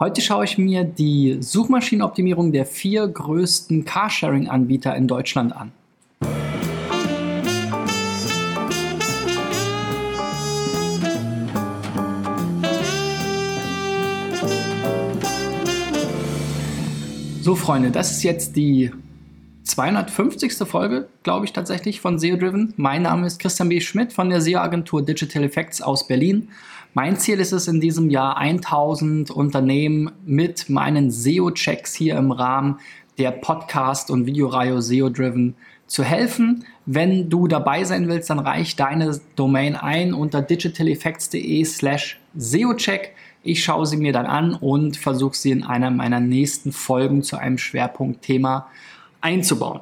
Heute schaue ich mir die Suchmaschinenoptimierung der vier größten Carsharing-Anbieter in Deutschland an. So Freunde, das ist jetzt die 250. Folge, glaube ich tatsächlich, von SEO Driven. Mein Name ist Christian B. Schmidt von der SEO-Agentur Digital Effects aus Berlin. Mein Ziel ist es in diesem Jahr 1000 Unternehmen mit meinen SEO-Checks hier im Rahmen der Podcast- und Videoreihe SEO Driven zu helfen. Wenn du dabei sein willst, dann reich deine Domain ein unter digitaleffects.de slash SEO-Check. Ich schaue sie mir dann an und versuche sie in einer meiner nächsten Folgen zu einem Schwerpunktthema einzubauen.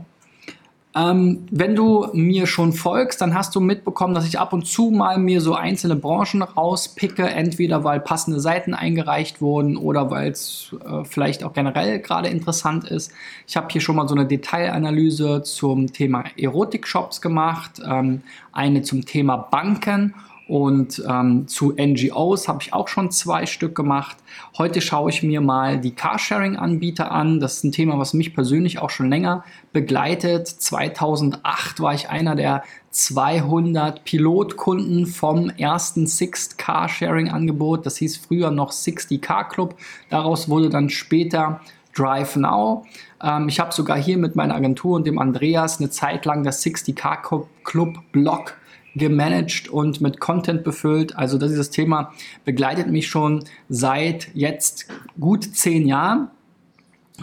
Ähm, wenn du mir schon folgst, dann hast du mitbekommen, dass ich ab und zu mal mir so einzelne Branchen rauspicke, entweder weil passende Seiten eingereicht wurden oder weil es äh, vielleicht auch generell gerade interessant ist. Ich habe hier schon mal so eine Detailanalyse zum Thema Erotik-Shops gemacht, ähm, eine zum Thema Banken und ähm, zu NGOs habe ich auch schon zwei Stück gemacht. Heute schaue ich mir mal die Carsharing-Anbieter an. Das ist ein Thema, was mich persönlich auch schon länger begleitet. 2008 war ich einer der 200 Pilotkunden vom ersten Sixt Carsharing-Angebot. Das hieß früher noch 60 Car Club. Daraus wurde dann später Drive Now. Ähm, ich habe sogar hier mit meiner Agentur und dem Andreas eine Zeit lang das 60 Car Club Blog gemanagt und mit Content befüllt. Also dieses Thema begleitet mich schon seit jetzt gut zehn Jahren.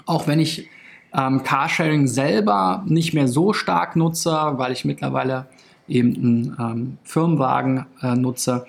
Auch wenn ich ähm, Carsharing selber nicht mehr so stark nutze, weil ich mittlerweile eben einen ähm, Firmenwagen äh, nutze,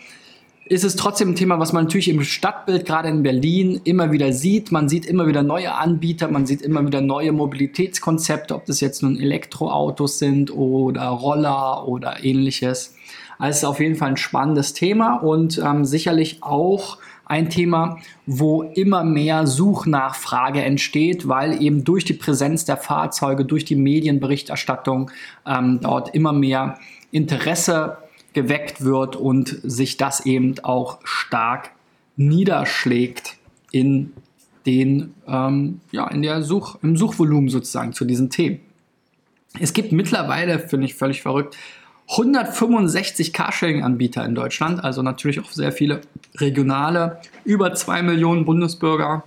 ist es trotzdem ein Thema, was man natürlich im Stadtbild, gerade in Berlin, immer wieder sieht. Man sieht immer wieder neue Anbieter, man sieht immer wieder neue Mobilitätskonzepte, ob das jetzt nun Elektroautos sind oder Roller oder ähnliches. Also es ist auf jeden Fall ein spannendes Thema und ähm, sicherlich auch ein Thema, wo immer mehr Suchnachfrage entsteht, weil eben durch die Präsenz der Fahrzeuge, durch die Medienberichterstattung ähm, dort immer mehr Interesse geweckt wird und sich das eben auch stark niederschlägt in den, ähm, ja, in der Such, im Suchvolumen sozusagen zu diesen Themen. Es gibt mittlerweile, finde ich völlig verrückt, 165 Carsharing-Anbieter in Deutschland, also natürlich auch sehr viele regionale. Über 2 Millionen Bundesbürger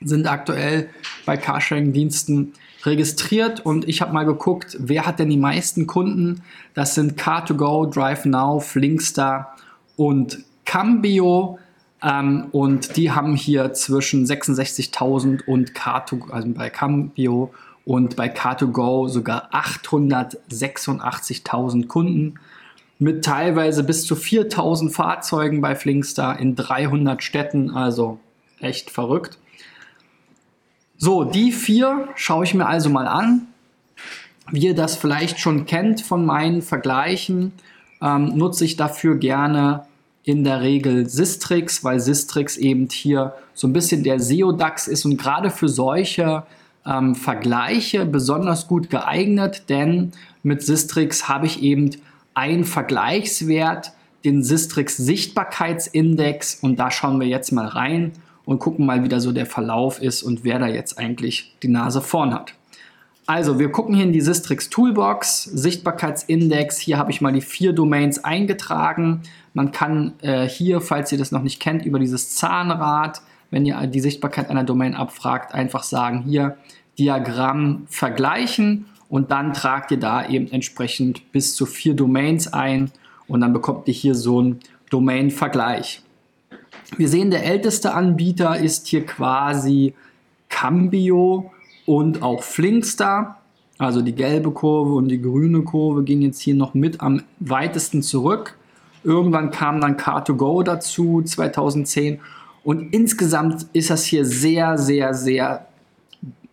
sind aktuell bei Carsharing-Diensten registriert und ich habe mal geguckt, wer hat denn die meisten Kunden? Das sind Car2Go, DriveNow, Flinkstar und Cambio. Ähm, und die haben hier zwischen 66.000 und Car2, also bei Cambio und bei Car2Go sogar 886.000 Kunden mit teilweise bis zu 4000 Fahrzeugen bei Flinkstar in 300 Städten, also echt verrückt. So, die vier schaue ich mir also mal an. Wie ihr das vielleicht schon kennt von meinen Vergleichen, ähm, nutze ich dafür gerne in der Regel Sistrix, weil Sistrix eben hier so ein bisschen der SEO-DAX ist und gerade für solche ähm, Vergleiche besonders gut geeignet, denn mit Sistrix habe ich eben einen Vergleichswert, den Sistrix Sichtbarkeitsindex und da schauen wir jetzt mal rein und gucken mal, wie da so der Verlauf ist und wer da jetzt eigentlich die Nase vorn hat. Also, wir gucken hier in die Sistrix Toolbox, Sichtbarkeitsindex. Hier habe ich mal die vier Domains eingetragen. Man kann äh, hier, falls ihr das noch nicht kennt, über dieses Zahnrad, wenn ihr die Sichtbarkeit einer Domain abfragt, einfach sagen, hier Diagramm vergleichen und dann tragt ihr da eben entsprechend bis zu vier Domains ein und dann bekommt ihr hier so einen Domain-Vergleich. Wir sehen, der älteste Anbieter ist hier quasi Cambio und auch Flinkstar. Also die gelbe Kurve und die grüne Kurve gehen jetzt hier noch mit am weitesten zurück. Irgendwann kam dann Car2Go dazu, 2010. Und insgesamt ist das hier sehr, sehr, sehr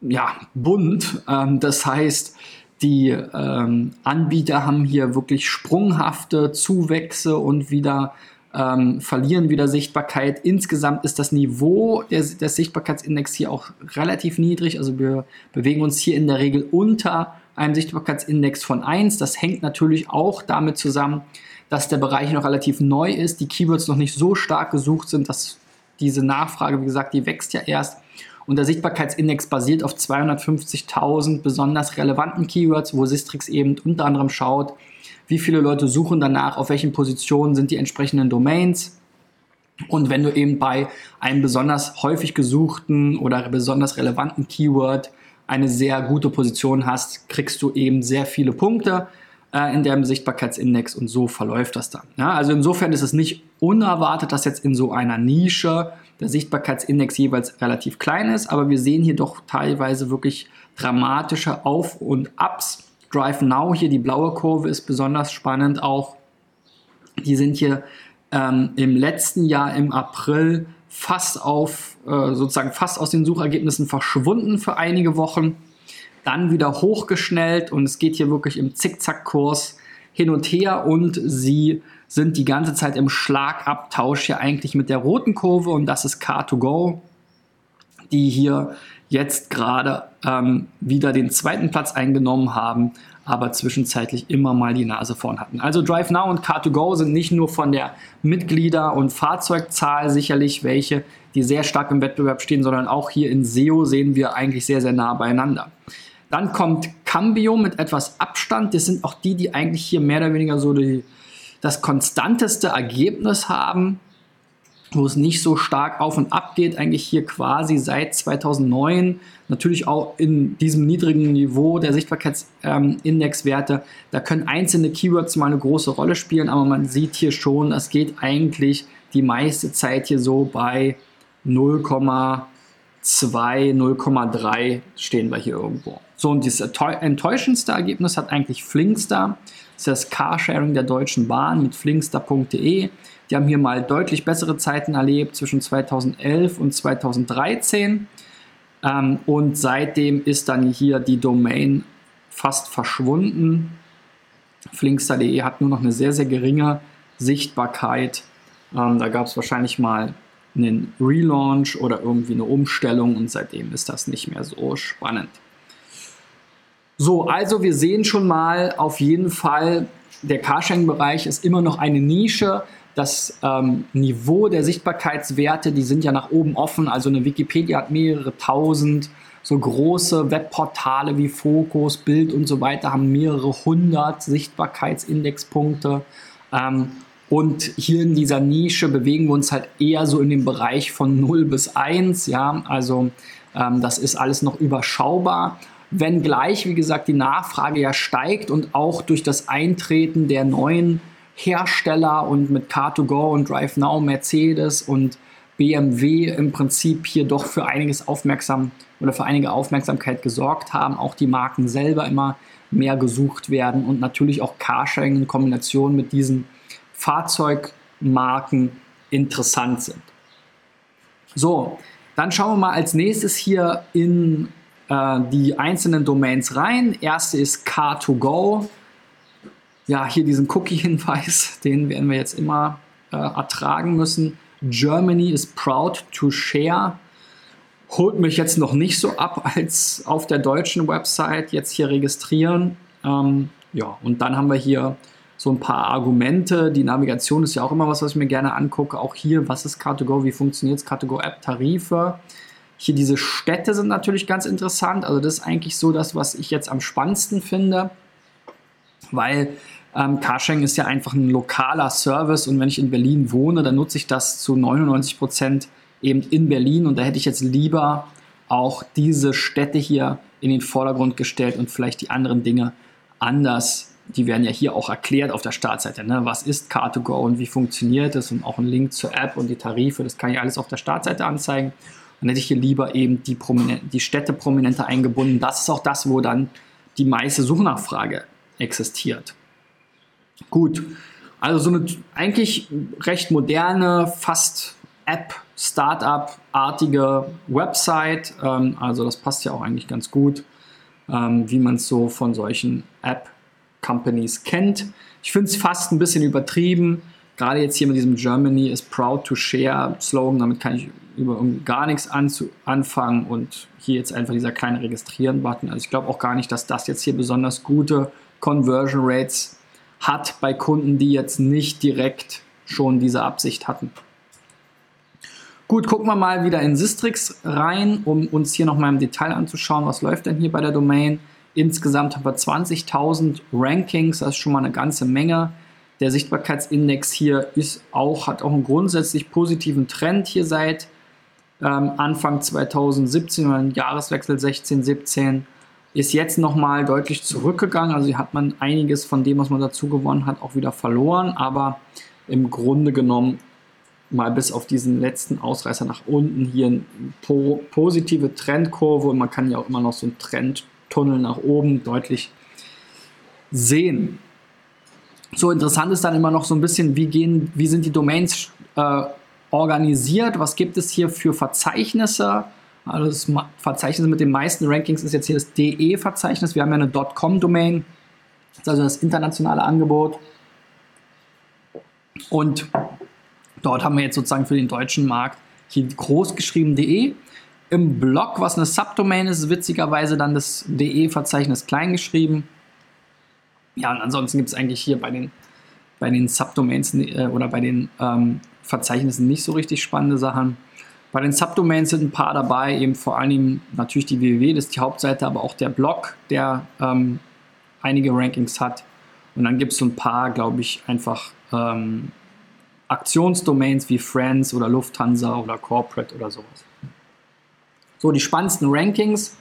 ja, bunt. Ähm, das heißt, die ähm, Anbieter haben hier wirklich sprunghafte Zuwächse und wieder ähm, verlieren wieder Sichtbarkeit. Insgesamt ist das Niveau des, des Sichtbarkeitsindex hier auch relativ niedrig. Also wir bewegen uns hier in der Regel unter einem Sichtbarkeitsindex von 1. Das hängt natürlich auch damit zusammen, dass der Bereich noch relativ neu ist, die Keywords noch nicht so stark gesucht sind, dass diese Nachfrage, wie gesagt, die wächst ja erst. Und der Sichtbarkeitsindex basiert auf 250.000 besonders relevanten Keywords, wo Sistrix eben unter anderem schaut, wie viele Leute suchen danach, auf welchen Positionen sind die entsprechenden Domains. Und wenn du eben bei einem besonders häufig gesuchten oder besonders relevanten Keyword eine sehr gute Position hast, kriegst du eben sehr viele Punkte äh, in dem Sichtbarkeitsindex und so verläuft das dann. Ja, also insofern ist es nicht unerwartet, dass jetzt in so einer Nische der Sichtbarkeitsindex jeweils relativ klein ist, aber wir sehen hier doch teilweise wirklich dramatische Auf- und Ups. Drive Now hier, die blaue Kurve ist besonders spannend auch. Die sind hier ähm, im letzten Jahr im April fast auf, äh, sozusagen fast aus den Suchergebnissen verschwunden für einige Wochen dann wieder hochgeschnellt und es geht hier wirklich im Zickzackkurs hin und her und sie sind die ganze Zeit im Schlagabtausch hier eigentlich mit der roten Kurve und das ist Car2Go, die hier jetzt gerade ähm, wieder den zweiten Platz eingenommen haben, aber zwischenzeitlich immer mal die Nase vorn hatten. Also Drive Now und Car2Go sind nicht nur von der Mitglieder- und Fahrzeugzahl sicherlich welche, die sehr stark im Wettbewerb stehen, sondern auch hier in SEO sehen wir eigentlich sehr, sehr nah beieinander. Dann kommt Cambio mit etwas Abstand. Das sind auch die, die eigentlich hier mehr oder weniger so die, das konstanteste Ergebnis haben, wo es nicht so stark auf und ab geht. Eigentlich hier quasi seit 2009. Natürlich auch in diesem niedrigen Niveau der Sichtbarkeitsindexwerte. Ähm, da können einzelne Keywords mal eine große Rolle spielen, aber man sieht hier schon, es geht eigentlich die meiste Zeit hier so bei 0,2, 0,3 stehen wir hier irgendwo. So, und das enttäuschendste Ergebnis hat eigentlich Flinkster. Das ist das Carsharing der Deutschen Bahn mit flinkster.de. Die haben hier mal deutlich bessere Zeiten erlebt zwischen 2011 und 2013. Ähm, und seitdem ist dann hier die Domain fast verschwunden. Flinkster.de hat nur noch eine sehr, sehr geringe Sichtbarkeit. Ähm, da gab es wahrscheinlich mal einen Relaunch oder irgendwie eine Umstellung und seitdem ist das nicht mehr so spannend. So, also wir sehen schon mal auf jeden Fall, der Carsharing-Bereich ist immer noch eine Nische. Das ähm, Niveau der Sichtbarkeitswerte, die sind ja nach oben offen. Also eine Wikipedia hat mehrere tausend. So große Webportale wie Focus, Bild und so weiter haben mehrere hundert Sichtbarkeitsindexpunkte. Ähm, und hier in dieser Nische bewegen wir uns halt eher so in dem Bereich von 0 bis 1. Ja, also ähm, das ist alles noch überschaubar wenngleich, wie gesagt, die Nachfrage ja steigt und auch durch das Eintreten der neuen Hersteller und mit Car2Go und Drive Now, Mercedes und BMW im Prinzip hier doch für einiges aufmerksam oder für einige Aufmerksamkeit gesorgt haben, auch die Marken selber immer mehr gesucht werden und natürlich auch Carsharing in Kombination mit diesen Fahrzeugmarken interessant sind. So, dann schauen wir mal als nächstes hier in äh, die einzelnen Domains rein. Erste ist Car2Go. Ja, hier diesen Cookie-Hinweis, den werden wir jetzt immer äh, ertragen müssen. Germany is proud to share. Holt mich jetzt noch nicht so ab als auf der deutschen Website jetzt hier registrieren. Ähm, ja, und dann haben wir hier so ein paar Argumente. Die Navigation ist ja auch immer was, was ich mir gerne angucke. Auch hier, was ist Car2Go, wie funktioniert es? Car2Go App, Tarife. Hier diese Städte sind natürlich ganz interessant. Also das ist eigentlich so das, was ich jetzt am spannendsten finde, weil ähm, Carsharing ist ja einfach ein lokaler Service und wenn ich in Berlin wohne, dann nutze ich das zu 99 Prozent eben in Berlin und da hätte ich jetzt lieber auch diese Städte hier in den Vordergrund gestellt und vielleicht die anderen Dinge anders. Die werden ja hier auch erklärt auf der Startseite. Ne? Was ist Car2Go und wie funktioniert es und auch ein Link zur App und die Tarife, das kann ich alles auf der Startseite anzeigen. Dann hätte ich hier lieber eben die, die Städte prominenter eingebunden. Das ist auch das, wo dann die meiste Suchnachfrage existiert. Gut, also so eine eigentlich recht moderne, fast App, Startup-artige Website. Ähm, also das passt ja auch eigentlich ganz gut, ähm, wie man es so von solchen App-Companies kennt. Ich finde es fast ein bisschen übertrieben. Gerade jetzt hier mit diesem Germany is proud to share Slogan, damit kann ich über gar nichts anfangen und hier jetzt einfach dieser kleine Registrieren-Button. Also ich glaube auch gar nicht, dass das jetzt hier besonders gute Conversion Rates hat bei Kunden, die jetzt nicht direkt schon diese Absicht hatten. Gut, gucken wir mal wieder in Sistrix rein, um uns hier nochmal im Detail anzuschauen, was läuft denn hier bei der Domain. Insgesamt haben wir 20.000 Rankings, das ist schon mal eine ganze Menge. Der Sichtbarkeitsindex hier ist auch, hat auch einen grundsätzlich positiven Trend hier seit ähm, Anfang 2017 oder im Jahreswechsel 16, 17. Ist jetzt nochmal deutlich zurückgegangen. Also hat man einiges von dem, was man dazu gewonnen hat, auch wieder verloren. Aber im Grunde genommen mal bis auf diesen letzten Ausreißer nach unten hier eine po positive Trendkurve und man kann ja auch immer noch so einen Trendtunnel nach oben deutlich sehen. So interessant ist dann immer noch so ein bisschen, wie, gehen, wie sind die Domains äh, organisiert, was gibt es hier für Verzeichnisse. Also das Verzeichnis mit den meisten Rankings ist jetzt hier das DE-Verzeichnis. Wir haben ja eine .com-Domain, das ist also das internationale Angebot. Und dort haben wir jetzt sozusagen für den deutschen Markt hier groß geschrieben DE. Im Blog, was eine Subdomain ist, ist witzigerweise dann das DE-Verzeichnis klein geschrieben. Ja, und ansonsten gibt es eigentlich hier bei den, bei den Subdomains äh, oder bei den ähm, Verzeichnissen nicht so richtig spannende Sachen. Bei den Subdomains sind ein paar dabei, eben vor allem natürlich die www, das ist die Hauptseite, aber auch der Blog, der ähm, einige Rankings hat. Und dann gibt es so ein paar, glaube ich, einfach ähm, Aktionsdomains wie Friends oder Lufthansa oder Corporate oder sowas. So, die spannendsten Rankings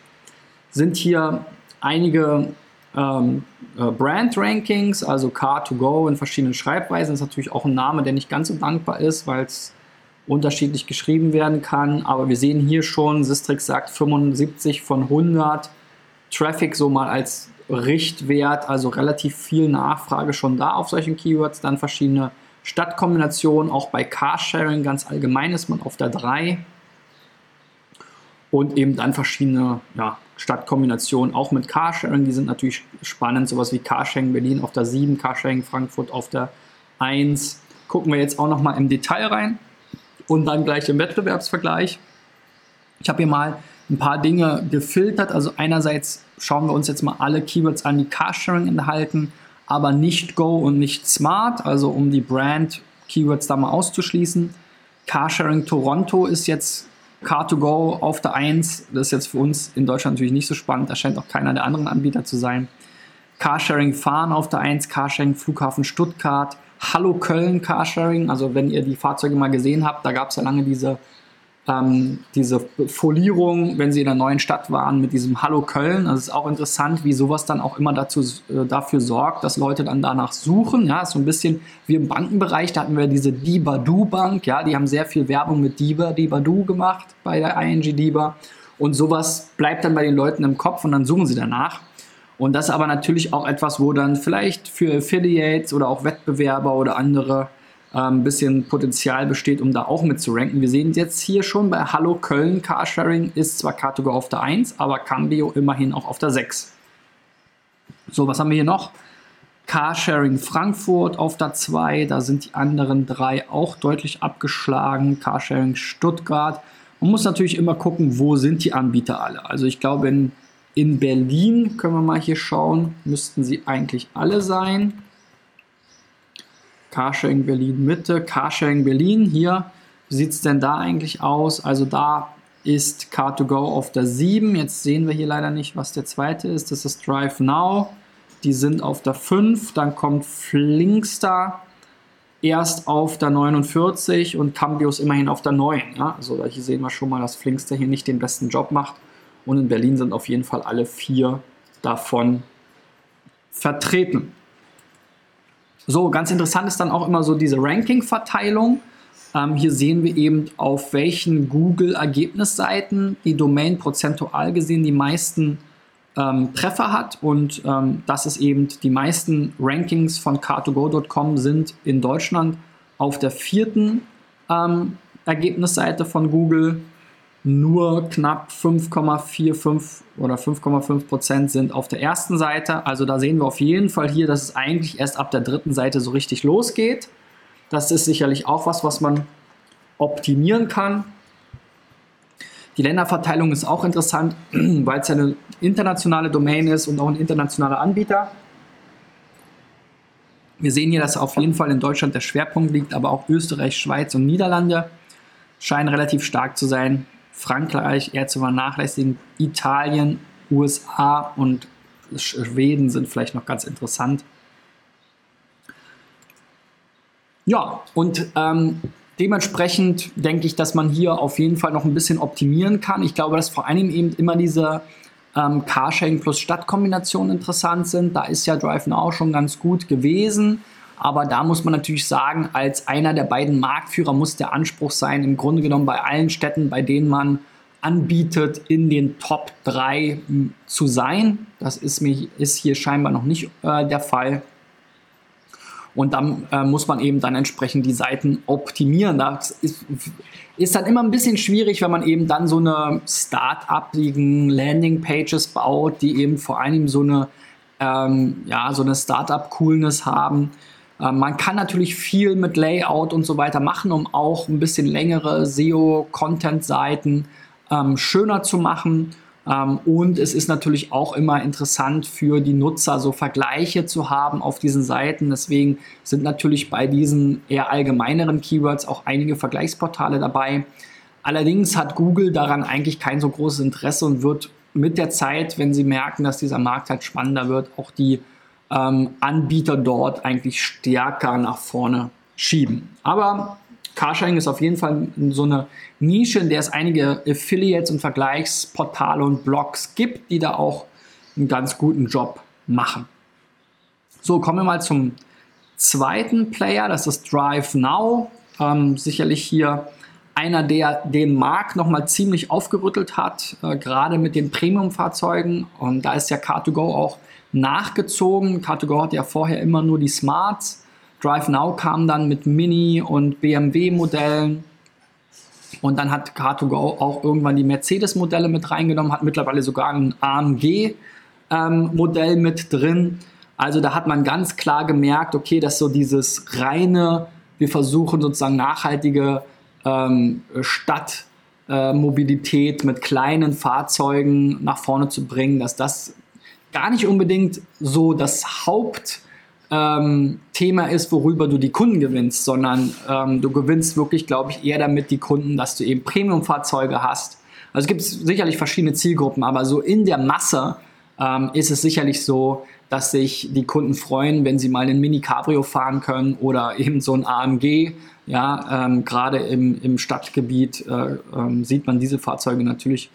sind hier einige ähm, äh, Brand-Rankings, also Car2Go in verschiedenen Schreibweisen. Ist natürlich auch ein Name, der nicht ganz so dankbar ist, weil es unterschiedlich geschrieben werden kann. Aber wir sehen hier schon, Sistrix sagt 75 von 100 Traffic so mal als Richtwert, also relativ viel Nachfrage schon da auf solchen Keywords. Dann verschiedene Stadtkombinationen, auch bei Carsharing ganz allgemein ist man auf der 3 und eben dann verschiedene ja, Stadtkombinationen, auch mit Carsharing, die sind natürlich spannend, sowas wie Carsharing Berlin auf der 7, Carsharing Frankfurt auf der 1. Gucken wir jetzt auch nochmal im Detail rein und dann gleich im Wettbewerbsvergleich. Ich habe hier mal ein paar Dinge gefiltert, also einerseits schauen wir uns jetzt mal alle Keywords an, die Carsharing enthalten, aber nicht Go und nicht Smart, also um die Brand-Keywords da mal auszuschließen. Carsharing Toronto ist jetzt Car2Go auf der 1, das ist jetzt für uns in Deutschland natürlich nicht so spannend, da scheint auch keiner der anderen Anbieter zu sein. Carsharing Fahren auf der 1, Carsharing Flughafen Stuttgart, Hallo Köln Carsharing, also wenn ihr die Fahrzeuge mal gesehen habt, da gab es ja lange diese ähm, diese Folierung, wenn sie in einer neuen Stadt waren, mit diesem Hallo Köln. Das ist auch interessant, wie sowas dann auch immer dazu, äh, dafür sorgt, dass Leute dann danach suchen. Ja, so ein bisschen wie im Bankenbereich, da hatten wir diese Dibadu Bank, ja, die haben sehr viel Werbung mit Diba, Dibadu gemacht bei der ING Diba. Und sowas bleibt dann bei den Leuten im Kopf und dann suchen sie danach. Und das ist aber natürlich auch etwas, wo dann vielleicht für Affiliates oder auch Wettbewerber oder andere ein ähm, bisschen Potenzial besteht, um da auch mit zu ranken. Wir sehen jetzt hier schon bei Hallo Köln Carsharing ist zwar Car2Go auf der 1, aber Cambio immerhin auch auf der 6. So, was haben wir hier noch? Carsharing Frankfurt auf der 2, da sind die anderen drei auch deutlich abgeschlagen. Carsharing Stuttgart. Man muss natürlich immer gucken, wo sind die Anbieter alle. Also ich glaube, in, in Berlin können wir mal hier schauen, müssten sie eigentlich alle sein. Carsharing Berlin Mitte, Carsharing Berlin hier. Wie sieht es denn da eigentlich aus? Also da ist Car2Go auf der 7. Jetzt sehen wir hier leider nicht, was der zweite ist. Das ist Drive Now. Die sind auf der 5. Dann kommt Flinkster erst auf der 49 und Cambios immerhin auf der 9. Ja? Also hier sehen wir schon mal, dass Flinkster hier nicht den besten Job macht. Und in Berlin sind auf jeden Fall alle vier davon vertreten. So, ganz interessant ist dann auch immer so diese Ranking-Verteilung. Ähm, hier sehen wir eben, auf welchen Google-Ergebnisseiten die Domain prozentual gesehen die meisten ähm, Treffer hat. Und ähm, das ist eben die meisten Rankings von car2go.com sind in Deutschland auf der vierten ähm, Ergebnisseite von Google nur knapp 5,45 oder 5,5 Prozent sind auf der ersten Seite. Also da sehen wir auf jeden Fall hier, dass es eigentlich erst ab der dritten Seite so richtig losgeht. Das ist sicherlich auch was, was man optimieren kann. Die Länderverteilung ist auch interessant, weil es ja eine internationale Domain ist und auch ein internationaler Anbieter. Wir sehen hier, dass auf jeden Fall in Deutschland der Schwerpunkt liegt, aber auch Österreich, Schweiz und Niederlande scheinen relativ stark zu sein. Frankreich eher zu vernachlässigen. Italien, USA und Schweden sind vielleicht noch ganz interessant. Ja, und ähm, dementsprechend denke ich, dass man hier auf jeden Fall noch ein bisschen optimieren kann. Ich glaube, dass vor allem eben immer diese ähm, Carsharing plus Stadtkombinationen interessant sind. Da ist ja Drive Now schon ganz gut gewesen. Aber da muss man natürlich sagen, als einer der beiden Marktführer muss der Anspruch sein, im Grunde genommen bei allen Städten, bei denen man anbietet, in den Top 3 zu sein. Das ist, mir, ist hier scheinbar noch nicht äh, der Fall. Und dann äh, muss man eben dann entsprechend die Seiten optimieren. Das ist, ist dann immer ein bisschen schwierig, wenn man eben dann so eine Start-upigen Landing-Pages baut, die eben vor allem so eine, ähm, ja, so eine Start-up-Coolness haben. Ähm, man kann natürlich viel mit Layout und so weiter machen, um auch ein bisschen längere SEO-Content-Seiten ähm, schöner zu machen ähm, und es ist natürlich auch immer interessant für die Nutzer, so Vergleiche zu haben auf diesen Seiten. Deswegen sind natürlich bei diesen eher allgemeineren Keywords auch einige Vergleichsportale dabei. Allerdings hat Google daran eigentlich kein so großes Interesse und wird mit der Zeit, wenn sie merken, dass dieser Markt halt spannender wird, auch die ähm, Anbieter dort eigentlich stärker nach vorne schieben. Aber Carsharing ist auf jeden Fall so eine Nische, in der es einige Affiliates und Vergleichsportale und Blogs gibt, die da auch einen ganz guten Job machen. So, kommen wir mal zum zweiten Player, das ist Drive Now. Ähm, sicherlich hier einer, der den Markt nochmal ziemlich aufgerüttelt hat, äh, gerade mit den Premium-Fahrzeugen. Und da ist ja Car2Go auch nachgezogen. Car2Go hat ja vorher immer nur die Smarts Drive Now kam dann mit Mini und BMW-Modellen. Und dann hat Car2Go auch irgendwann die Mercedes-Modelle mit reingenommen, hat mittlerweile sogar ein AMG-Modell ähm, mit drin. Also da hat man ganz klar gemerkt, okay, dass so dieses reine, wir versuchen sozusagen nachhaltige ähm, Stadtmobilität äh, mit kleinen Fahrzeugen nach vorne zu bringen, dass das gar nicht unbedingt so das Haupt ähm, ist, worüber du die Kunden gewinnst, sondern ähm, du gewinnst wirklich, glaube ich, eher damit die Kunden, dass du eben Premium-Fahrzeuge hast. Also es gibt sicherlich verschiedene Zielgruppen, aber so in der Masse ähm, ist es sicherlich so, dass sich die Kunden freuen, wenn sie mal einen Mini Cabrio fahren können oder eben so ein AMG. Ja, ähm, gerade im, im Stadtgebiet äh, ähm, sieht man diese Fahrzeuge natürlich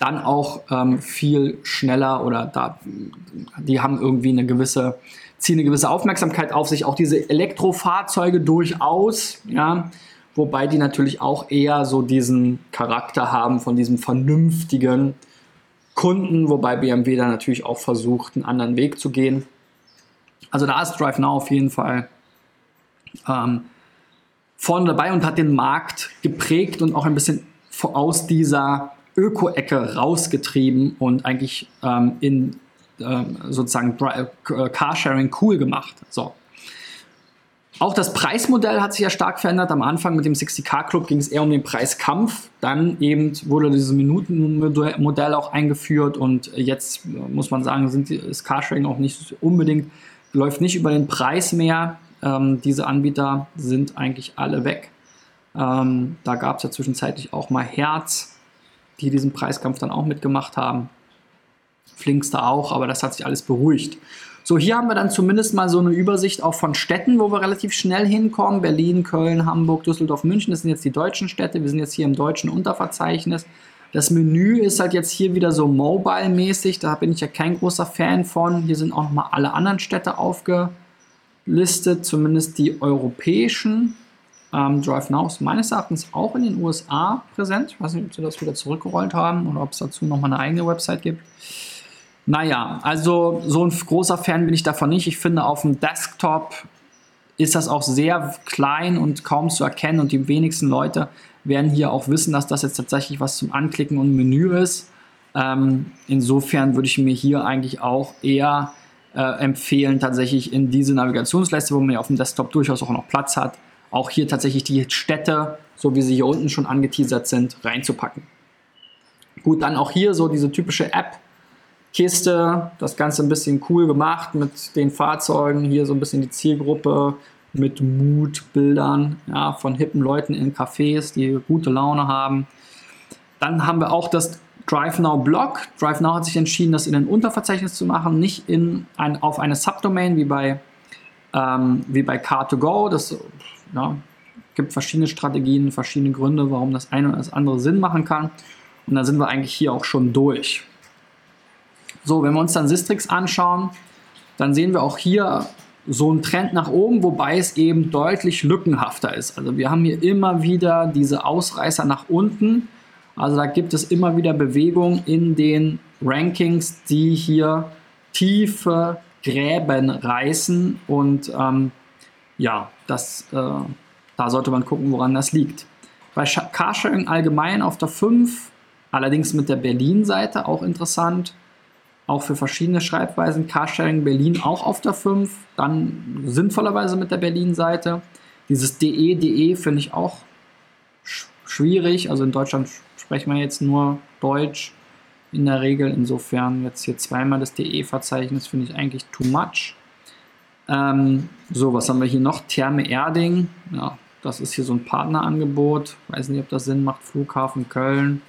dann auch ähm, viel schneller oder da, die haben irgendwie eine gewisse ziehen eine gewisse Aufmerksamkeit auf sich, auch diese Elektrofahrzeuge durchaus, ja, wobei die natürlich auch eher so diesen Charakter haben von diesem vernünftigen Kunden, wobei BMW da natürlich auch versucht, einen anderen Weg zu gehen. Also da ist Drive Now auf jeden Fall ähm, vorne dabei und hat den Markt geprägt und auch ein bisschen aus dieser Öko-Ecke rausgetrieben und eigentlich ähm, in ähm, sozusagen äh, Carsharing cool gemacht. So. Auch das Preismodell hat sich ja stark verändert. Am Anfang mit dem 60K Club ging es eher um den Preiskampf. Dann eben wurde dieses Minutenmodell auch eingeführt und jetzt äh, muss man sagen, sind, ist Carsharing auch nicht unbedingt, läuft nicht über den Preis mehr. Ähm, diese Anbieter sind eigentlich alle weg. Ähm, da gab es ja zwischenzeitlich auch mal Herz, die diesen Preiskampf dann auch mitgemacht haben. Flinkster auch, aber das hat sich alles beruhigt. So, hier haben wir dann zumindest mal so eine Übersicht auch von Städten, wo wir relativ schnell hinkommen. Berlin, Köln, Hamburg, Düsseldorf, München, das sind jetzt die deutschen Städte. Wir sind jetzt hier im deutschen Unterverzeichnis. Das Menü ist halt jetzt hier wieder so mobile-mäßig, da bin ich ja kein großer Fan von. Hier sind auch nochmal alle anderen Städte aufgelistet, zumindest die europäischen. Ähm, Drive Now ist meines Erachtens auch in den USA präsent. Ich weiß nicht, ob sie das wieder zurückgerollt haben oder ob es dazu nochmal eine eigene Website gibt. Naja, also so ein großer Fan bin ich davon nicht. Ich finde, auf dem Desktop ist das auch sehr klein und kaum zu erkennen und die wenigsten Leute werden hier auch wissen, dass das jetzt tatsächlich was zum Anklicken und Menü ist. Ähm, insofern würde ich mir hier eigentlich auch eher äh, empfehlen, tatsächlich in diese Navigationsleiste, wo man ja auf dem Desktop durchaus auch noch Platz hat, auch hier tatsächlich die Städte, so wie sie hier unten schon angeteasert sind, reinzupacken. Gut, dann auch hier so diese typische App Kiste, das Ganze ein bisschen cool gemacht mit den Fahrzeugen, hier so ein bisschen die Zielgruppe, mit Mutbildern ja, von hippen Leuten in Cafés, die gute Laune haben. Dann haben wir auch das DriveNow Blog. DriveNow hat sich entschieden, das in ein Unterverzeichnis zu machen, nicht in ein, auf eine Subdomain wie bei, ähm, wie bei Car2Go. Das ja, gibt verschiedene Strategien, verschiedene Gründe, warum das eine oder das andere Sinn machen kann. Und da sind wir eigentlich hier auch schon durch. So, wenn wir uns dann Sistrix anschauen, dann sehen wir auch hier so einen Trend nach oben, wobei es eben deutlich lückenhafter ist. Also wir haben hier immer wieder diese Ausreißer nach unten. Also da gibt es immer wieder Bewegung in den Rankings, die hier tiefe Gräben reißen. Und ähm, ja, das, äh, da sollte man gucken, woran das liegt. Bei Carsharing allgemein auf der 5, allerdings mit der Berlin-Seite auch interessant auch für verschiedene Schreibweisen. Carsharing Berlin auch auf der 5, dann sinnvollerweise mit der Berlin-Seite. Dieses DE, DE finde ich auch sch schwierig. Also in Deutschland sprechen wir jetzt nur Deutsch in der Regel. Insofern jetzt hier zweimal das DE-Verzeichnis finde ich eigentlich too much. Ähm, so, was haben wir hier noch? Therme Erding. Ja, das ist hier so ein Partnerangebot. Weiß nicht, ob das Sinn macht. Flughafen Köln.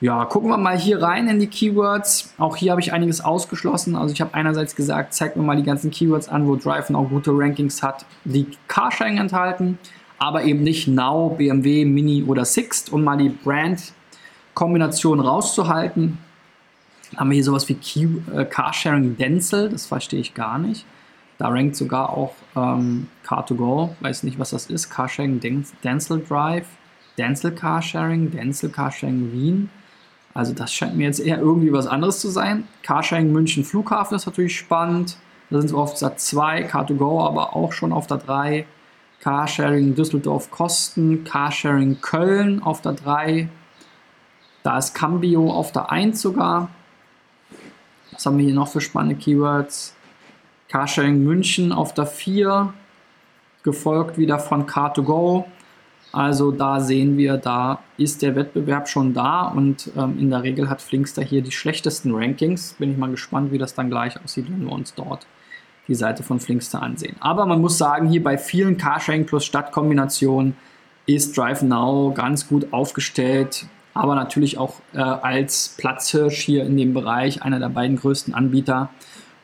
Ja, gucken wir mal hier rein in die Keywords. Auch hier habe ich einiges ausgeschlossen. Also ich habe einerseits gesagt, zeigt mir mal die ganzen Keywords an, wo Drive auch gute Rankings hat, die Carsharing enthalten, aber eben nicht Now, BMW, Mini oder Sixt, um mal die Brand-Kombination rauszuhalten. Haben wir hier sowas wie Key, äh, Carsharing Denzel, das verstehe ich gar nicht. Da rankt sogar auch ähm, Car2Go, weiß nicht, was das ist. Carsharing Denzel Drive, Denzel Carsharing, Denzel Carsharing Wien. Also das scheint mir jetzt eher irgendwie was anderes zu sein. Carsharing München Flughafen ist natürlich spannend. Da sind wir auf der 2, Car2Go aber auch schon auf der 3. Carsharing Düsseldorf Kosten, Carsharing Köln auf der 3. Da ist Cambio auf der 1 sogar. Was haben wir hier noch für spannende Keywords? Carsharing München auf der 4, gefolgt wieder von Car2Go. Also da sehen wir, da ist der Wettbewerb schon da und ähm, in der Regel hat Flinkster hier die schlechtesten Rankings. Bin ich mal gespannt, wie das dann gleich aussieht, wenn wir uns dort die Seite von Flinkster ansehen. Aber man muss sagen, hier bei vielen Carsharing plus Stadtkombinationen ist DriveNow ganz gut aufgestellt, aber natürlich auch äh, als Platzhirsch hier in dem Bereich, einer der beiden größten Anbieter,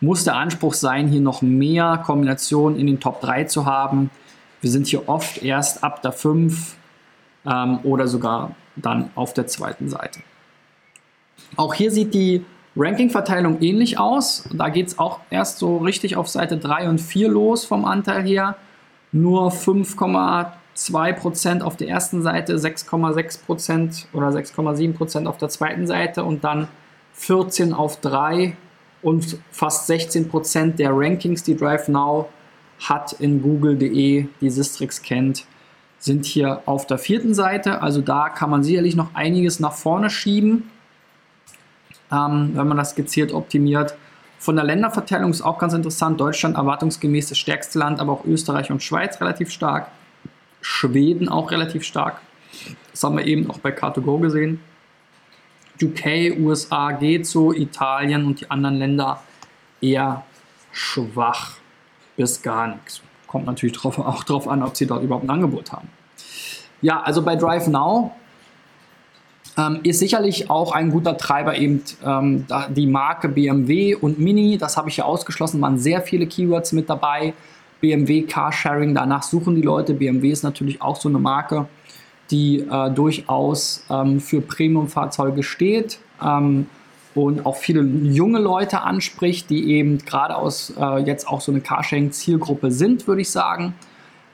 muss der Anspruch sein, hier noch mehr Kombinationen in den Top 3 zu haben wir sind hier oft erst ab der 5 ähm, oder sogar dann auf der zweiten Seite. Auch hier sieht die Ranking-Verteilung ähnlich aus. Da geht es auch erst so richtig auf Seite 3 und 4 los vom Anteil her. Nur 5,2% auf der ersten Seite, 6,6% oder 6,7% auf der zweiten Seite und dann 14 auf 3 und fast 16% der Rankings, die DriveNow hat in google.de, die Sistrix kennt, sind hier auf der vierten Seite. Also da kann man sicherlich noch einiges nach vorne schieben, ähm, wenn man das gezielt optimiert. Von der Länderverteilung ist auch ganz interessant. Deutschland erwartungsgemäß das stärkste Land, aber auch Österreich und Schweiz relativ stark. Schweden auch relativ stark. Das haben wir eben auch bei Car2Go gesehen. UK, USA geht so, Italien und die anderen Länder eher schwach bis gar nichts. Kommt natürlich drauf, auch darauf an, ob sie dort überhaupt ein Angebot haben. Ja, also bei Drive Now ähm, ist sicherlich auch ein guter Treiber eben ähm, die Marke BMW und Mini. Das habe ich ja ausgeschlossen, waren sehr viele Keywords mit dabei. BMW Carsharing, danach suchen die Leute. BMW ist natürlich auch so eine Marke, die äh, durchaus ähm, für Premium-Fahrzeuge steht. Ähm, und auch viele junge Leute anspricht, die eben gerade aus äh, jetzt auch so eine Carsharing-Zielgruppe sind, würde ich sagen.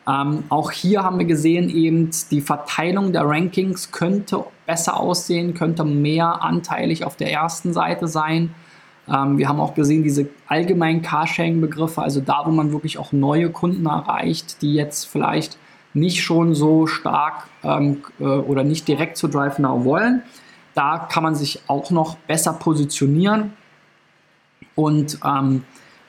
Ähm, auch hier haben wir gesehen, eben die Verteilung der Rankings könnte besser aussehen, könnte mehr anteilig auf der ersten Seite sein. Ähm, wir haben auch gesehen, diese allgemeinen Carsharing-Begriffe, also da, wo man wirklich auch neue Kunden erreicht, die jetzt vielleicht nicht schon so stark ähm, äh, oder nicht direkt zu Drive Now wollen da kann man sich auch noch besser positionieren und ähm,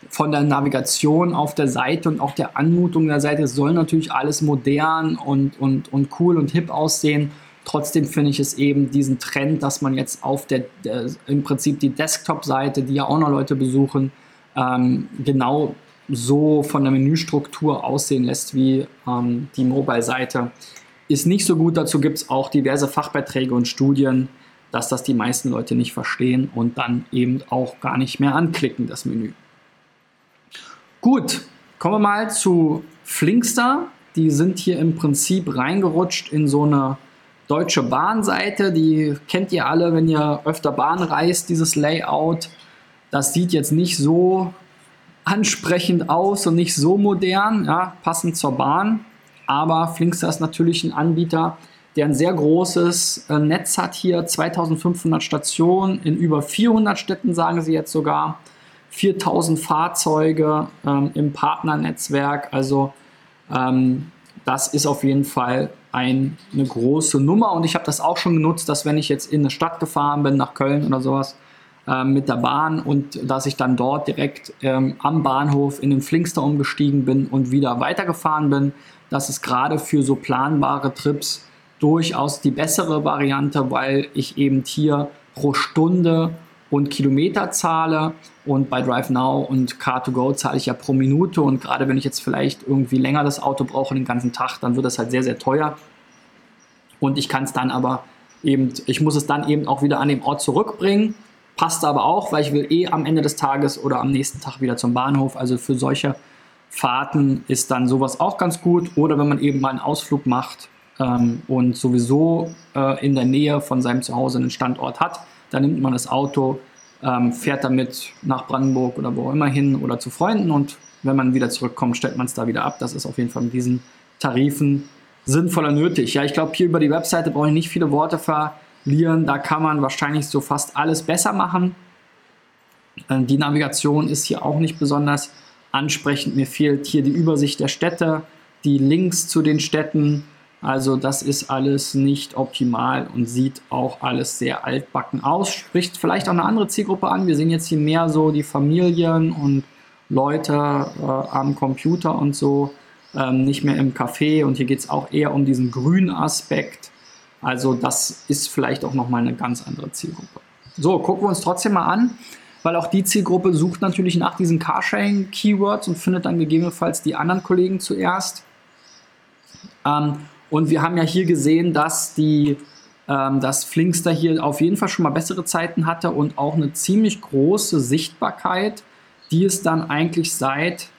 von der Navigation auf der Seite und auch der Anmutung der Seite soll natürlich alles modern und, und, und cool und hip aussehen. Trotzdem finde ich es eben diesen Trend, dass man jetzt auf der, der im Prinzip die Desktop-Seite, die ja auch noch Leute besuchen, ähm, genau so von der Menüstruktur aussehen lässt wie ähm, die Mobile-Seite, ist nicht so gut. Dazu gibt es auch diverse Fachbeiträge und Studien, dass das die meisten Leute nicht verstehen und dann eben auch gar nicht mehr anklicken, das Menü. Gut, kommen wir mal zu Flinkster. Die sind hier im Prinzip reingerutscht in so eine Deutsche Bahnseite. Die kennt ihr alle, wenn ihr öfter Bahn reist, dieses Layout. Das sieht jetzt nicht so ansprechend aus und nicht so modern, ja, passend zur Bahn. Aber Flinkster ist natürlich ein Anbieter, der ein sehr großes äh, Netz hat hier, 2500 Stationen in über 400 Städten, sagen sie jetzt sogar, 4000 Fahrzeuge ähm, im Partnernetzwerk. Also ähm, das ist auf jeden Fall ein, eine große Nummer und ich habe das auch schon genutzt, dass wenn ich jetzt in eine Stadt gefahren bin, nach Köln oder sowas, mit der Bahn und dass ich dann dort direkt ähm, am Bahnhof in den Flinkster umgestiegen bin und wieder weitergefahren bin. Das ist gerade für so planbare Trips durchaus die bessere Variante, weil ich eben hier pro Stunde und Kilometer zahle. Und bei DriveNow und Car2Go zahle ich ja pro Minute. Und gerade wenn ich jetzt vielleicht irgendwie länger das Auto brauche den ganzen Tag, dann wird das halt sehr, sehr teuer. Und ich kann es dann aber eben, ich muss es dann eben auch wieder an den Ort zurückbringen, passt aber auch, weil ich will eh am Ende des Tages oder am nächsten Tag wieder zum Bahnhof, also für solche Fahrten ist dann sowas auch ganz gut oder wenn man eben mal einen Ausflug macht ähm, und sowieso äh, in der Nähe von seinem Zuhause einen Standort hat, dann nimmt man das Auto, ähm, fährt damit nach Brandenburg oder wo auch immer hin oder zu Freunden und wenn man wieder zurückkommt, stellt man es da wieder ab. Das ist auf jeden Fall mit diesen Tarifen sinnvoller nötig. Ja, ich glaube, hier über die Webseite brauche ich nicht viele Worte verlieren. Da kann man wahrscheinlich so fast alles besser machen. Ähm, die Navigation ist hier auch nicht besonders ansprechend. Mir fehlt hier die Übersicht der Städte, die Links zu den Städten, also das ist alles nicht optimal und sieht auch alles sehr altbacken aus. Spricht vielleicht auch eine andere Zielgruppe an. Wir sehen jetzt hier mehr so die Familien und Leute äh, am Computer und so, ähm, nicht mehr im Café. Und hier geht es auch eher um diesen grünen Aspekt. Also das ist vielleicht auch nochmal eine ganz andere Zielgruppe. So, gucken wir uns trotzdem mal an, weil auch die Zielgruppe sucht natürlich nach diesen Carsharing-Keywords und findet dann gegebenenfalls die anderen Kollegen zuerst. Ähm, und wir haben ja hier gesehen, dass die ähm, dass Flinkster hier auf jeden Fall schon mal bessere Zeiten hatte und auch eine ziemlich große Sichtbarkeit, die ist dann eigentlich seit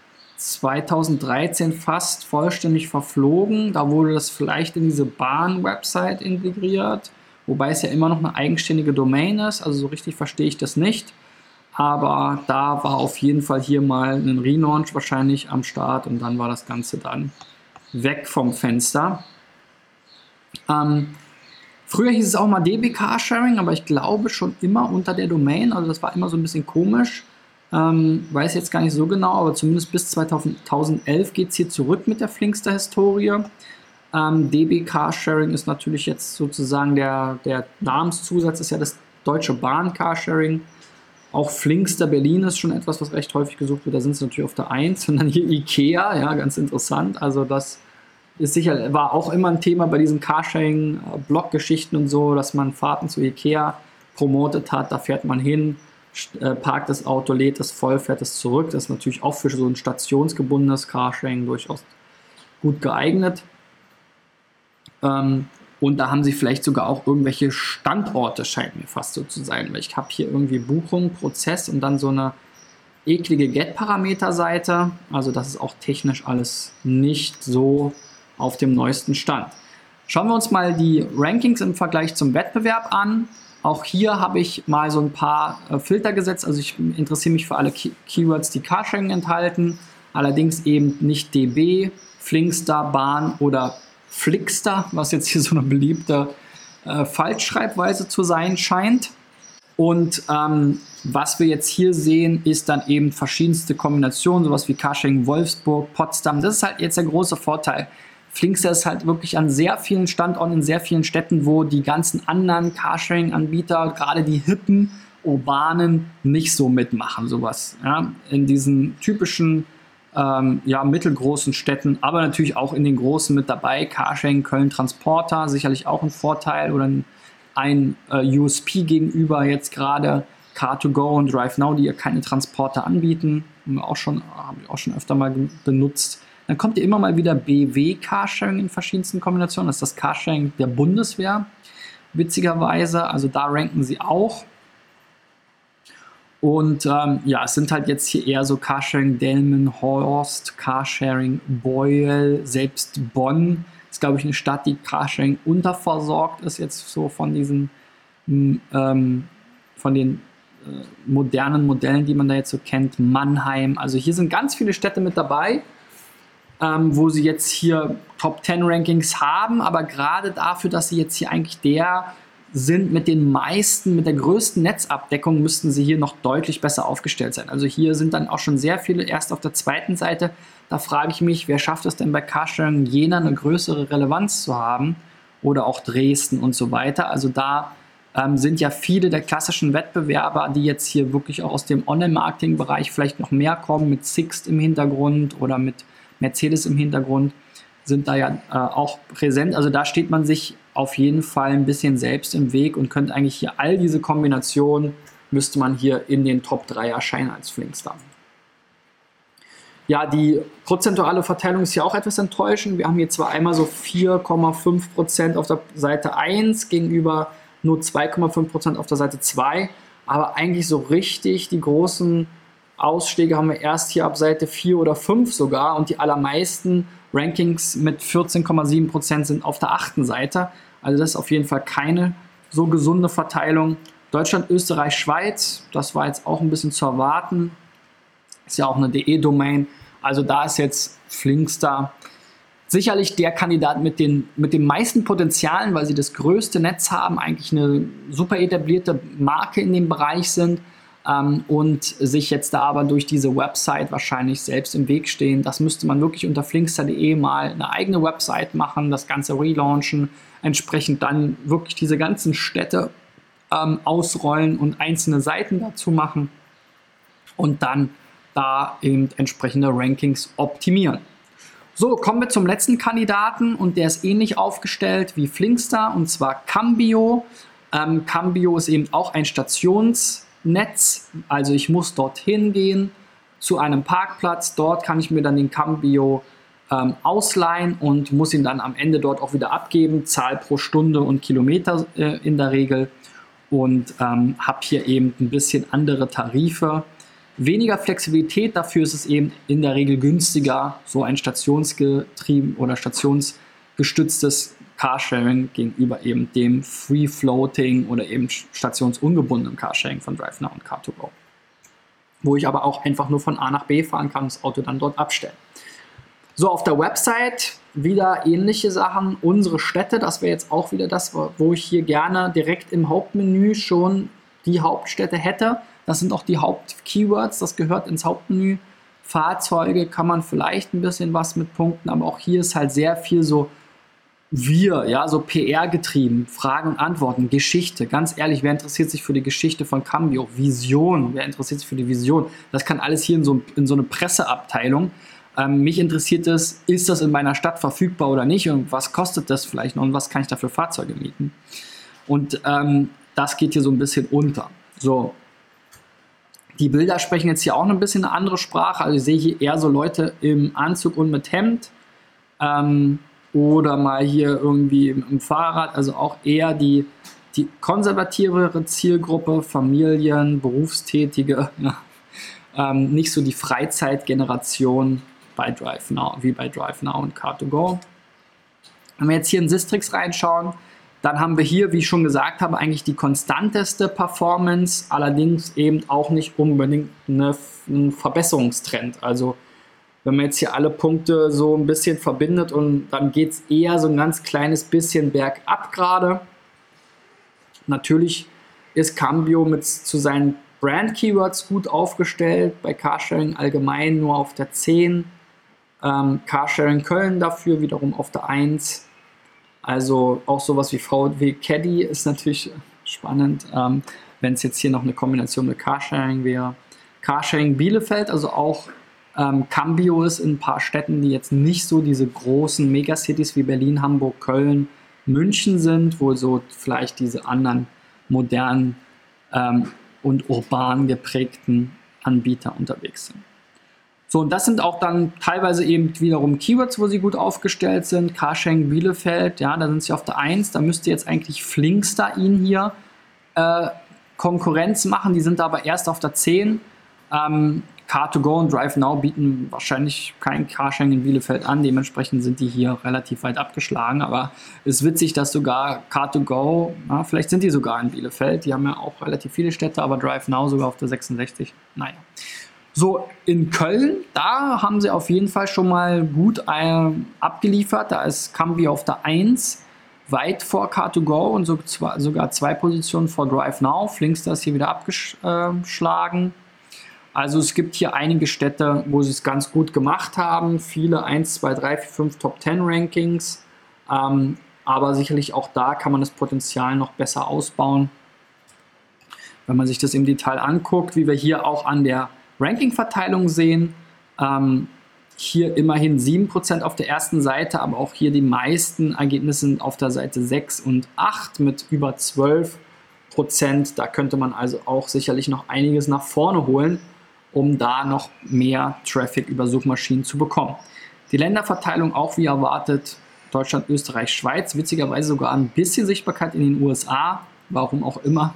2013 fast vollständig verflogen. Da wurde das vielleicht in diese Bahn-Website integriert, wobei es ja immer noch eine eigenständige Domain ist, also so richtig verstehe ich das nicht. Aber da war auf jeden Fall hier mal ein Relaunch wahrscheinlich am Start und dann war das Ganze dann weg vom Fenster. Ähm, früher hieß es auch mal DB Carsharing, aber ich glaube schon immer unter der Domain. Also das war immer so ein bisschen komisch. Ähm, weiß jetzt gar nicht so genau, aber zumindest bis 2011 geht es hier zurück mit der Flinkster-Historie. Ähm, DB Carsharing ist natürlich jetzt sozusagen der, der Namenszusatz, ist ja das Deutsche Bahn Carsharing. Auch Flinkster Berlin ist schon etwas, was recht häufig gesucht wird. Da sind sie natürlich auf der 1 und dann hier Ikea, ja, ganz interessant. Also das ist sicher, war auch immer ein Thema bei diesen Carsharing-Blog-Geschichten und so, dass man Fahrten zu Ikea promotet hat. Da fährt man hin, äh, parkt das Auto, lädt es voll, fährt es zurück. Das ist natürlich auch für so ein stationsgebundenes Carsharing durchaus gut geeignet. Ähm, und da haben sie vielleicht sogar auch irgendwelche Standorte, scheint mir fast so zu sein. Ich habe hier irgendwie Buchung, Prozess und dann so eine eklige Get-Parameter-Seite. Also das ist auch technisch alles nicht so auf dem neuesten Stand. Schauen wir uns mal die Rankings im Vergleich zum Wettbewerb an. Auch hier habe ich mal so ein paar äh, Filter gesetzt. Also ich interessiere mich für alle Key Keywords, die Carsharing enthalten. Allerdings eben nicht DB, Flinkster, Bahn oder Flixster, was jetzt hier so eine beliebte äh, Falschschreibweise zu sein scheint. Und ähm, was wir jetzt hier sehen, ist dann eben verschiedenste Kombinationen, sowas wie Carsharing Wolfsburg, Potsdam. Das ist halt jetzt der große Vorteil. Flinkster ist halt wirklich an sehr vielen Standorten, in sehr vielen Städten, wo die ganzen anderen Carsharing-Anbieter, gerade die hippen, urbanen, nicht so mitmachen, sowas. Ja? In diesen typischen, ähm, ja, mittelgroßen Städten, aber natürlich auch in den großen mit dabei. Carsharing, Köln, Transporter, sicherlich auch ein Vorteil oder ein, ein äh, USP gegenüber jetzt gerade Car2Go und DriveNow, die ja keine Transporter anbieten. Haben wir auch schon, haben wir auch schon öfter mal benutzt. Dann kommt ja immer mal wieder BW Carsharing in verschiedensten Kombinationen. Das ist das Carsharing der Bundeswehr, witzigerweise. Also da ranken sie auch. Und ähm, ja, es sind halt jetzt hier eher so Carsharing Delmenhorst, Carsharing Beul, selbst Bonn ist, glaube ich, eine Stadt, die Carsharing unterversorgt ist, jetzt so von diesen, ähm, von den äh, modernen Modellen, die man da jetzt so kennt. Mannheim, also hier sind ganz viele Städte mit dabei, ähm, wo sie jetzt hier Top 10 Rankings haben, aber gerade dafür, dass sie jetzt hier eigentlich der sind mit den meisten, mit der größten Netzabdeckung, müssten sie hier noch deutlich besser aufgestellt sein. Also hier sind dann auch schon sehr viele erst auf der zweiten Seite. Da frage ich mich, wer schafft es denn bei Carsharing Jena eine größere Relevanz zu haben oder auch Dresden und so weiter. Also da ähm, sind ja viele der klassischen Wettbewerber, die jetzt hier wirklich auch aus dem Online-Marketing-Bereich vielleicht noch mehr kommen, mit Sixt im Hintergrund oder mit Mercedes im Hintergrund, sind da ja äh, auch präsent. Also da steht man sich auf jeden Fall ein bisschen selbst im Weg und könnte eigentlich hier all diese Kombinationen, müsste man hier in den Top 3 erscheinen als Flinkstar. Ja, die prozentuale Verteilung ist hier auch etwas enttäuschend. Wir haben hier zwar einmal so 4,5% auf der Seite 1 gegenüber nur 2,5% auf der Seite 2, aber eigentlich so richtig die großen Ausschläge haben wir erst hier ab Seite 4 oder 5 sogar und die allermeisten Rankings mit 14,7% sind auf der achten Seite. Also das ist auf jeden Fall keine so gesunde Verteilung. Deutschland, Österreich, Schweiz, das war jetzt auch ein bisschen zu erwarten. Ist ja auch eine DE-Domain. Also da ist jetzt Flinkster sicherlich der Kandidat mit den, mit den meisten Potenzialen, weil sie das größte Netz haben, eigentlich eine super etablierte Marke in dem Bereich sind ähm, und sich jetzt da aber durch diese Website wahrscheinlich selbst im Weg stehen. Das müsste man wirklich unter flinkster.de mal eine eigene Website machen, das Ganze relaunchen, entsprechend dann wirklich diese ganzen Städte ähm, ausrollen und einzelne Seiten dazu machen und dann da eben entsprechende Rankings optimieren. So, kommen wir zum letzten Kandidaten und der ist ähnlich aufgestellt wie Flinkster und zwar Cambio. Ähm, Cambio ist eben auch ein Stations- Netz. Also ich muss dorthin gehen zu einem Parkplatz. Dort kann ich mir dann den Cambio ähm, ausleihen und muss ihn dann am Ende dort auch wieder abgeben. Zahl pro Stunde und Kilometer äh, in der Regel. Und ähm, habe hier eben ein bisschen andere Tarife. Weniger Flexibilität, dafür ist es eben in der Regel günstiger, so ein stationsgetrieben oder stationsgestütztes Carsharing gegenüber eben dem Free Floating oder eben stationsungebundenen Carsharing von DriveNow und Car2Go. Wo ich aber auch einfach nur von A nach B fahren kann das Auto dann dort abstellen. So, auf der Website wieder ähnliche Sachen. Unsere Städte, das wäre jetzt auch wieder das, wo ich hier gerne direkt im Hauptmenü schon die Hauptstädte hätte. Das sind auch die Hauptkeywords, das gehört ins Hauptmenü. Fahrzeuge kann man vielleicht ein bisschen was mit punkten, aber auch hier ist halt sehr viel so wir, ja, so PR getrieben, Fragen Antworten, Geschichte. Ganz ehrlich, wer interessiert sich für die Geschichte von Cambio? Vision, wer interessiert sich für die Vision? Das kann alles hier in so, in so eine Presseabteilung. Ähm, mich interessiert es, ist das in meiner Stadt verfügbar oder nicht und was kostet das vielleicht noch und was kann ich da für Fahrzeuge mieten? Und ähm, das geht hier so ein bisschen unter. So. Die Bilder sprechen jetzt hier auch noch ein bisschen eine andere Sprache. Also ich sehe hier eher so Leute im Anzug und mit Hemd. Ähm, oder mal hier irgendwie im, Fahrrad, also auch eher die, die konservativere Zielgruppe, Familien, Berufstätige, ja, ähm, nicht so die Freizeitgeneration bei Drive Now, wie bei Drive Now und Car2Go. Wenn wir jetzt hier in Sistrix reinschauen, dann haben wir hier, wie ich schon gesagt habe, eigentlich die konstanteste Performance, allerdings eben auch nicht unbedingt eine, ein Verbesserungstrend. Also wenn man jetzt hier alle Punkte so ein bisschen verbindet und dann geht es eher so ein ganz kleines bisschen bergab gerade. Natürlich ist Cambio mit zu seinen Brand-Keywords gut aufgestellt, bei Carsharing allgemein nur auf der 10, ähm, Carsharing Köln dafür wiederum auf der 1. Also auch sowas wie VW Caddy ist natürlich spannend, ähm, wenn es jetzt hier noch eine Kombination mit Carsharing wäre. Carsharing Bielefeld, also auch ähm, Cambio ist in ein paar Städten, die jetzt nicht so diese großen Megacities wie Berlin, Hamburg, Köln, München sind, wo so vielleicht diese anderen modernen ähm, und urban geprägten Anbieter unterwegs sind. So, und das sind auch dann teilweise eben wiederum Keywords, wo sie gut aufgestellt sind. Carsharing Bielefeld, ja, da sind sie auf der 1. Da müsste jetzt eigentlich Flinkster ihnen hier äh, Konkurrenz machen. Die sind aber erst auf der 10. Ähm, Car2Go und DriveNow bieten wahrscheinlich kein Carsharing in Bielefeld an. Dementsprechend sind die hier relativ weit abgeschlagen. Aber es ist witzig, dass sogar Car2Go, ja, vielleicht sind die sogar in Bielefeld. Die haben ja auch relativ viele Städte, aber DriveNow sogar auf der 66. Naja. So, in Köln, da haben sie auf jeden Fall schon mal gut äh, abgeliefert. Da ist Cambi auf der 1, weit vor Car2Go und so, sogar zwei Positionen vor DriveNow. Flinkster ist hier wieder abgeschlagen. Also es gibt hier einige Städte, wo sie es ganz gut gemacht haben. Viele 1, 2, 3, 4, 5 Top 10 Rankings. Ähm, aber sicherlich auch da kann man das Potenzial noch besser ausbauen. Wenn man sich das im Detail anguckt, wie wir hier auch an der Ranking-Verteilung sehen, ähm, hier immerhin 7% auf der ersten Seite, aber auch hier die meisten Ergebnisse sind auf der Seite 6 und 8 mit über 12%. Da könnte man also auch sicherlich noch einiges nach vorne holen, um da noch mehr Traffic über Suchmaschinen zu bekommen. Die Länderverteilung auch wie erwartet Deutschland, Österreich, Schweiz, witzigerweise sogar ein bisschen Sichtbarkeit in den USA, warum auch immer.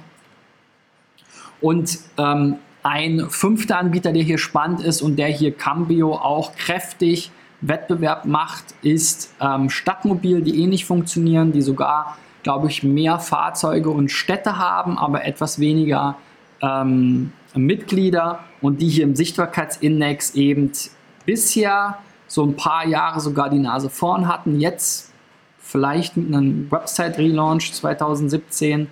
Und ähm, ein fünfter Anbieter, der hier spannend ist und der hier Cambio auch kräftig Wettbewerb macht, ist ähm, Stadtmobil, die ähnlich funktionieren, die sogar, glaube ich, mehr Fahrzeuge und Städte haben, aber etwas weniger ähm, Mitglieder und die hier im Sichtbarkeitsindex eben bisher so ein paar Jahre sogar die Nase vorn hatten. Jetzt vielleicht mit einem Website-Relaunch 2017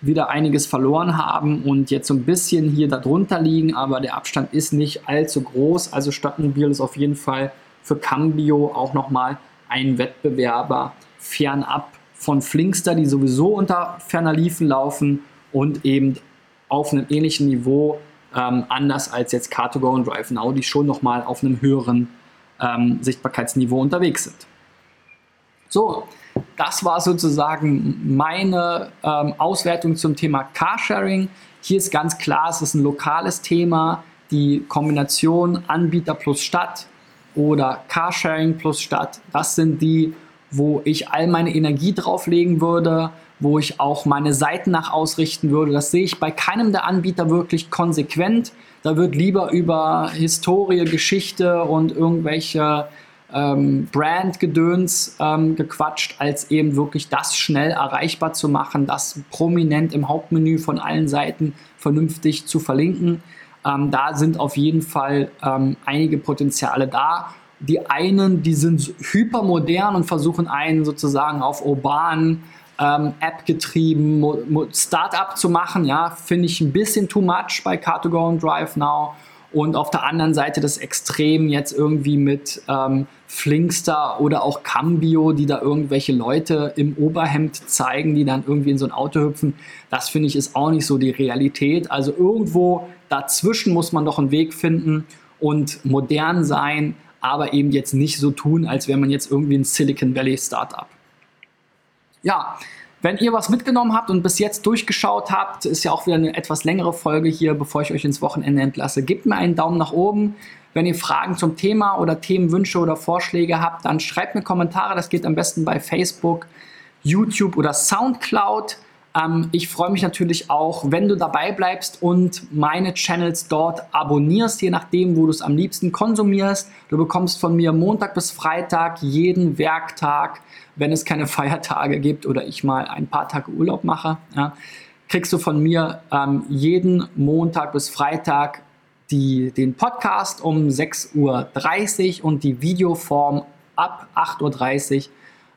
wieder einiges verloren haben und jetzt so ein bisschen hier darunter liegen, aber der Abstand ist nicht allzu groß. Also Stadtmobil ist auf jeden Fall für Cambio auch nochmal ein Wettbewerber fernab von Flinkster, die sowieso unter ferner Liefen laufen und eben auf einem ähnlichen Niveau, ähm, anders als jetzt Car2Go und DriveNow, die schon nochmal auf einem höheren ähm, Sichtbarkeitsniveau unterwegs sind. So, das war sozusagen meine ähm, Auswertung zum Thema Carsharing. Hier ist ganz klar, es ist ein lokales Thema. Die Kombination Anbieter plus Stadt oder Carsharing plus Stadt, das sind die, wo ich all meine Energie drauflegen würde, wo ich auch meine Seiten nach ausrichten würde. Das sehe ich bei keinem der Anbieter wirklich konsequent. Da wird lieber über Historie, Geschichte und irgendwelche ähm, Brand-Gedöns ähm, gequatscht, als eben wirklich das schnell erreichbar zu machen, das prominent im Hauptmenü von allen Seiten vernünftig zu verlinken. Ähm, da sind auf jeden Fall ähm, einige Potenziale da. Die einen, die sind hypermodern und versuchen einen sozusagen auf urban ähm, App-getrieben Startup zu machen. Ja, finde ich ein bisschen too much bei Car2Go und Drive Now. Und auf der anderen Seite das Extrem jetzt irgendwie mit ähm, Flinkster oder auch Cambio, die da irgendwelche Leute im Oberhemd zeigen, die dann irgendwie in so ein Auto hüpfen. Das finde ich ist auch nicht so die Realität. Also irgendwo dazwischen muss man doch einen Weg finden und modern sein, aber eben jetzt nicht so tun, als wäre man jetzt irgendwie ein Silicon Valley Startup. Ja, wenn ihr was mitgenommen habt und bis jetzt durchgeschaut habt, ist ja auch wieder eine etwas längere Folge hier, bevor ich euch ins Wochenende entlasse. Gebt mir einen Daumen nach oben. Wenn ihr Fragen zum Thema oder Themenwünsche oder Vorschläge habt, dann schreibt mir Kommentare. Das geht am besten bei Facebook, YouTube oder Soundcloud. Ähm, ich freue mich natürlich auch, wenn du dabei bleibst und meine Channels dort abonnierst, je nachdem, wo du es am liebsten konsumierst. Du bekommst von mir Montag bis Freitag jeden Werktag wenn es keine Feiertage gibt oder ich mal ein paar Tage Urlaub mache, ja, kriegst du von mir ähm, jeden Montag bis Freitag die, den Podcast um 6.30 Uhr und die Videoform ab 8.30 Uhr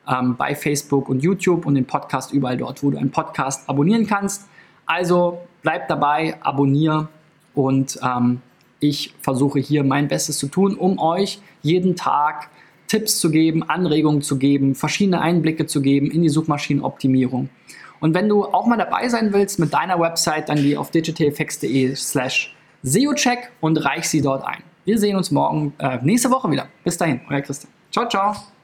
ähm, bei Facebook und YouTube und den Podcast überall dort, wo du einen Podcast abonnieren kannst. Also bleib dabei, abonniere und ähm, ich versuche hier mein Bestes zu tun, um euch jeden Tag Tipps zu geben, Anregungen zu geben, verschiedene Einblicke zu geben in die Suchmaschinenoptimierung. Und wenn du auch mal dabei sein willst mit deiner Website, dann geh auf digitaleffects.de slash SEOcheck und reich sie dort ein. Wir sehen uns morgen, äh, nächste Woche wieder. Bis dahin, euer Christian. Ciao, ciao.